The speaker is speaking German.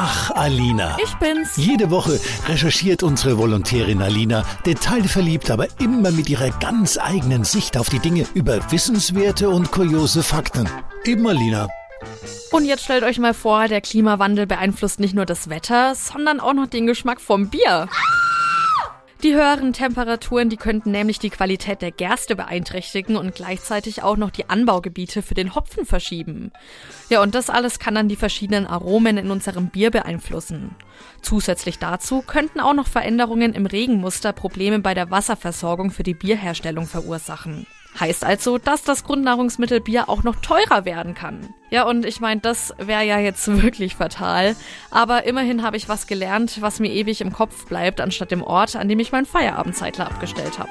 Ach, Alina. Ich bin's. Jede Woche recherchiert unsere Volontärin Alina, detailverliebt, aber immer mit ihrer ganz eigenen Sicht auf die Dinge über wissenswerte und kuriose Fakten. Eben Alina. Und jetzt stellt euch mal vor, der Klimawandel beeinflusst nicht nur das Wetter, sondern auch noch den Geschmack vom Bier. Die höheren Temperaturen, die könnten nämlich die Qualität der Gerste beeinträchtigen und gleichzeitig auch noch die Anbaugebiete für den Hopfen verschieben. Ja, und das alles kann dann die verschiedenen Aromen in unserem Bier beeinflussen. Zusätzlich dazu könnten auch noch Veränderungen im Regenmuster Probleme bei der Wasserversorgung für die Bierherstellung verursachen. Heißt also, dass das Grundnahrungsmittel Bier auch noch teurer werden kann. Ja, und ich meine, das wäre ja jetzt wirklich fatal. Aber immerhin habe ich was gelernt, was mir ewig im Kopf bleibt, anstatt dem Ort, an dem ich meinen Feierabendzeitler abgestellt habe.